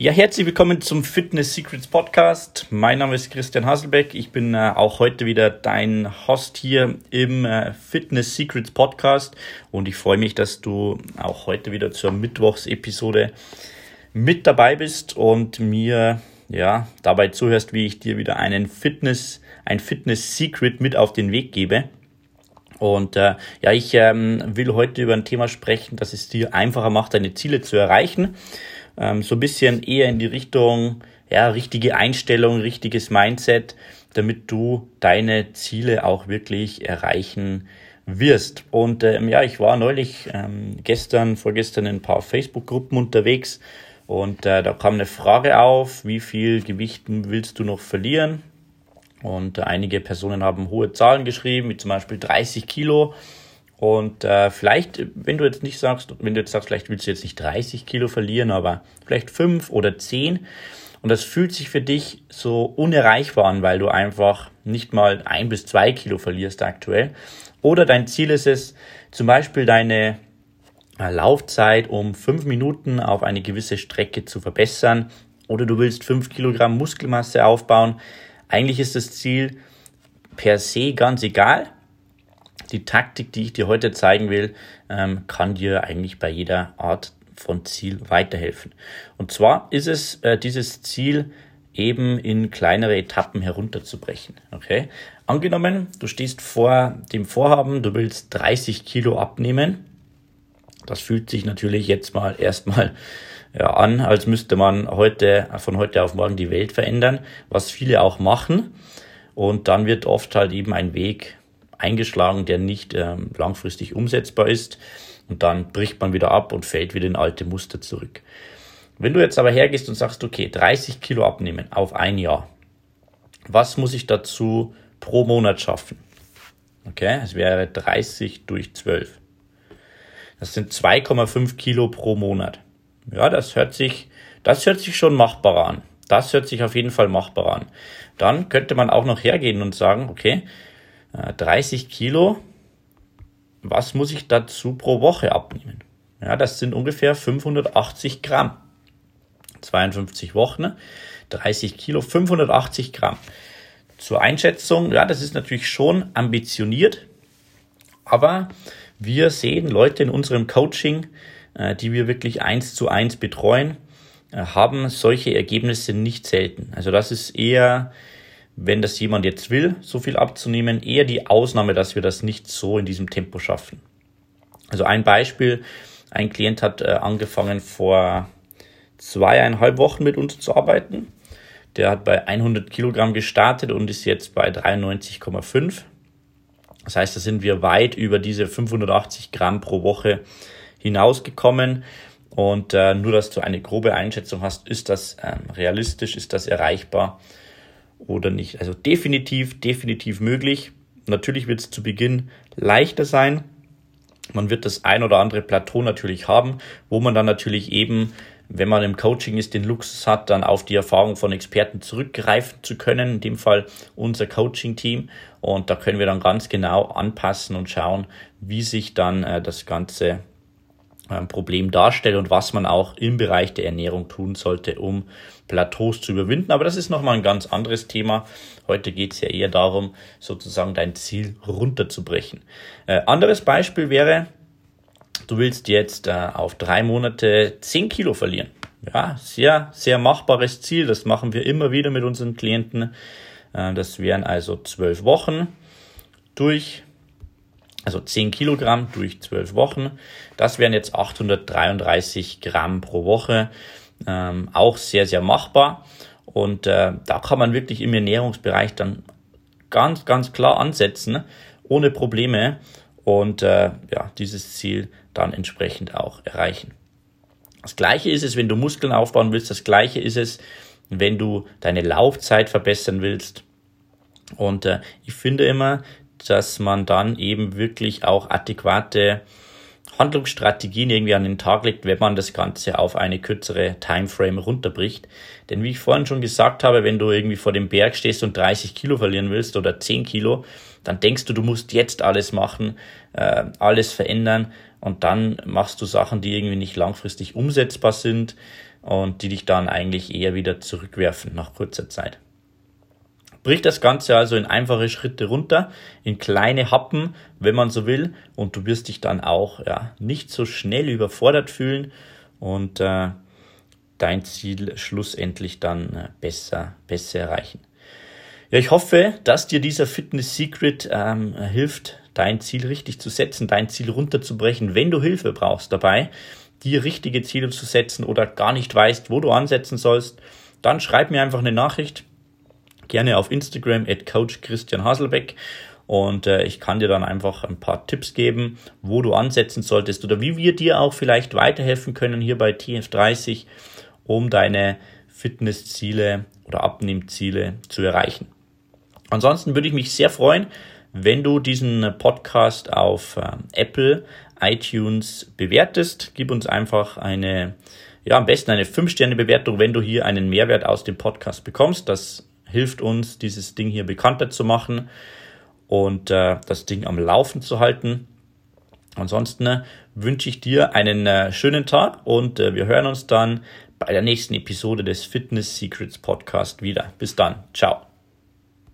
Ja, herzlich willkommen zum Fitness Secrets Podcast. Mein Name ist Christian Hasselbeck. Ich bin äh, auch heute wieder dein Host hier im äh, Fitness Secrets Podcast und ich freue mich, dass du auch heute wieder zur Mittwochsepisode mit dabei bist und mir ja dabei zuhörst, wie ich dir wieder einen Fitness, ein Fitness Secret mit auf den Weg gebe. Und äh, ja, ich ähm, will heute über ein Thema sprechen, das es dir einfacher macht, deine Ziele zu erreichen ähm, so ein bisschen eher in die Richtung, ja, richtige Einstellung, richtiges Mindset, damit du deine Ziele auch wirklich erreichen wirst. Und ähm, ja, ich war neulich ähm, gestern, vorgestern in ein paar Facebook-Gruppen unterwegs und äh, da kam eine Frage auf, wie viel Gewicht willst du noch verlieren? Und äh, einige Personen haben hohe Zahlen geschrieben, wie zum Beispiel 30 Kilo. Und äh, vielleicht, wenn du jetzt nicht sagst, wenn du jetzt sagst, vielleicht willst du jetzt nicht 30 Kilo verlieren, aber vielleicht 5 oder 10. Und das fühlt sich für dich so unerreichbar an, weil du einfach nicht mal ein bis zwei Kilo verlierst aktuell. Oder dein Ziel ist es, zum Beispiel deine äh, Laufzeit um fünf Minuten auf eine gewisse Strecke zu verbessern. Oder du willst fünf Kilogramm Muskelmasse aufbauen. Eigentlich ist das Ziel per se ganz egal die Taktik, die ich dir heute zeigen will, ähm, kann dir eigentlich bei jeder Art von Ziel weiterhelfen. Und zwar ist es äh, dieses Ziel eben in kleinere Etappen herunterzubrechen. Okay? Angenommen, du stehst vor dem Vorhaben, du willst 30 Kilo abnehmen. Das fühlt sich natürlich jetzt mal erstmal ja, an, als müsste man heute, von heute auf morgen die Welt verändern, was viele auch machen. Und dann wird oft halt eben ein Weg eingeschlagen, der nicht ähm, langfristig umsetzbar ist. Und dann bricht man wieder ab und fällt wieder in alte Muster zurück. Wenn du jetzt aber hergehst und sagst, okay, 30 Kilo abnehmen auf ein Jahr, was muss ich dazu pro Monat schaffen? Okay, es wäre 30 durch 12. Das sind 2,5 Kilo pro Monat. Ja, das hört sich, das hört sich schon machbar an. Das hört sich auf jeden Fall machbar an. Dann könnte man auch noch hergehen und sagen, okay, 30 äh, Kilo, was muss ich dazu pro Woche abnehmen? Ja, das sind ungefähr 580 Gramm. 52 Wochen, 30 Kilo, 580 Gramm. Zur Einschätzung, ja, das ist natürlich schon ambitioniert, aber wir sehen Leute in unserem Coaching, äh, die wir wirklich eins zu eins betreuen, äh, haben solche Ergebnisse nicht selten. Also das ist eher wenn das jemand jetzt will, so viel abzunehmen, eher die Ausnahme, dass wir das nicht so in diesem Tempo schaffen. Also ein Beispiel, ein Klient hat äh, angefangen vor zweieinhalb Wochen mit uns zu arbeiten. Der hat bei 100 Kilogramm gestartet und ist jetzt bei 93,5. Das heißt, da sind wir weit über diese 580 Gramm pro Woche hinausgekommen. Und äh, nur, dass du eine grobe Einschätzung hast, ist das ähm, realistisch, ist das erreichbar oder nicht. Also definitiv, definitiv möglich. Natürlich wird es zu Beginn leichter sein. Man wird das ein oder andere Plateau natürlich haben, wo man dann natürlich eben, wenn man im Coaching ist, den Luxus hat, dann auf die Erfahrung von Experten zurückgreifen zu können. In dem Fall unser Coaching-Team. Und da können wir dann ganz genau anpassen und schauen, wie sich dann äh, das Ganze Problem darstellt und was man auch im Bereich der Ernährung tun sollte, um Plateaus zu überwinden. Aber das ist nochmal ein ganz anderes Thema. Heute geht es ja eher darum, sozusagen dein Ziel runterzubrechen. Äh, anderes Beispiel wäre, du willst jetzt äh, auf drei Monate 10 Kilo verlieren. Ja, sehr, sehr machbares Ziel. Das machen wir immer wieder mit unseren Klienten. Äh, das wären also zwölf Wochen durch also 10 Kilogramm durch 12 Wochen. Das wären jetzt 833 Gramm pro Woche. Ähm, auch sehr, sehr machbar. Und äh, da kann man wirklich im Ernährungsbereich dann ganz, ganz klar ansetzen, ohne Probleme. Und äh, ja, dieses Ziel dann entsprechend auch erreichen. Das gleiche ist es, wenn du Muskeln aufbauen willst. Das gleiche ist es, wenn du deine Laufzeit verbessern willst. Und äh, ich finde immer, dass man dann eben wirklich auch adäquate Handlungsstrategien irgendwie an den Tag legt, wenn man das Ganze auf eine kürzere Timeframe runterbricht. Denn wie ich vorhin schon gesagt habe, wenn du irgendwie vor dem Berg stehst und 30 Kilo verlieren willst oder 10 Kilo, dann denkst du, du musst jetzt alles machen, äh, alles verändern und dann machst du Sachen, die irgendwie nicht langfristig umsetzbar sind. und die dich dann eigentlich eher wieder zurückwerfen nach kurzer Zeit. Brich das Ganze also in einfache Schritte runter, in kleine Happen, wenn man so will, und du wirst dich dann auch ja, nicht so schnell überfordert fühlen. Und äh, dein Ziel schlussendlich dann äh, besser, besser erreichen. Ja, ich hoffe, dass dir dieser Fitness Secret ähm, hilft, dein Ziel richtig zu setzen, dein Ziel runterzubrechen, wenn du Hilfe brauchst dabei, dir richtige Ziele zu setzen oder gar nicht weißt, wo du ansetzen sollst, dann schreib mir einfach eine Nachricht gerne auf Instagram at Coach Christian Haselbeck und äh, ich kann dir dann einfach ein paar Tipps geben, wo du ansetzen solltest oder wie wir dir auch vielleicht weiterhelfen können hier bei TF30, um deine Fitnessziele oder Abnehmziele zu erreichen. Ansonsten würde ich mich sehr freuen, wenn du diesen Podcast auf äh, Apple, iTunes bewertest. Gib uns einfach eine, ja, am besten eine 5-Sterne-Bewertung, wenn du hier einen Mehrwert aus dem Podcast bekommst. Das hilft uns, dieses Ding hier bekannter zu machen und äh, das Ding am Laufen zu halten. Ansonsten äh, wünsche ich dir einen äh, schönen Tag und äh, wir hören uns dann bei der nächsten Episode des Fitness Secrets Podcast wieder. Bis dann. Ciao.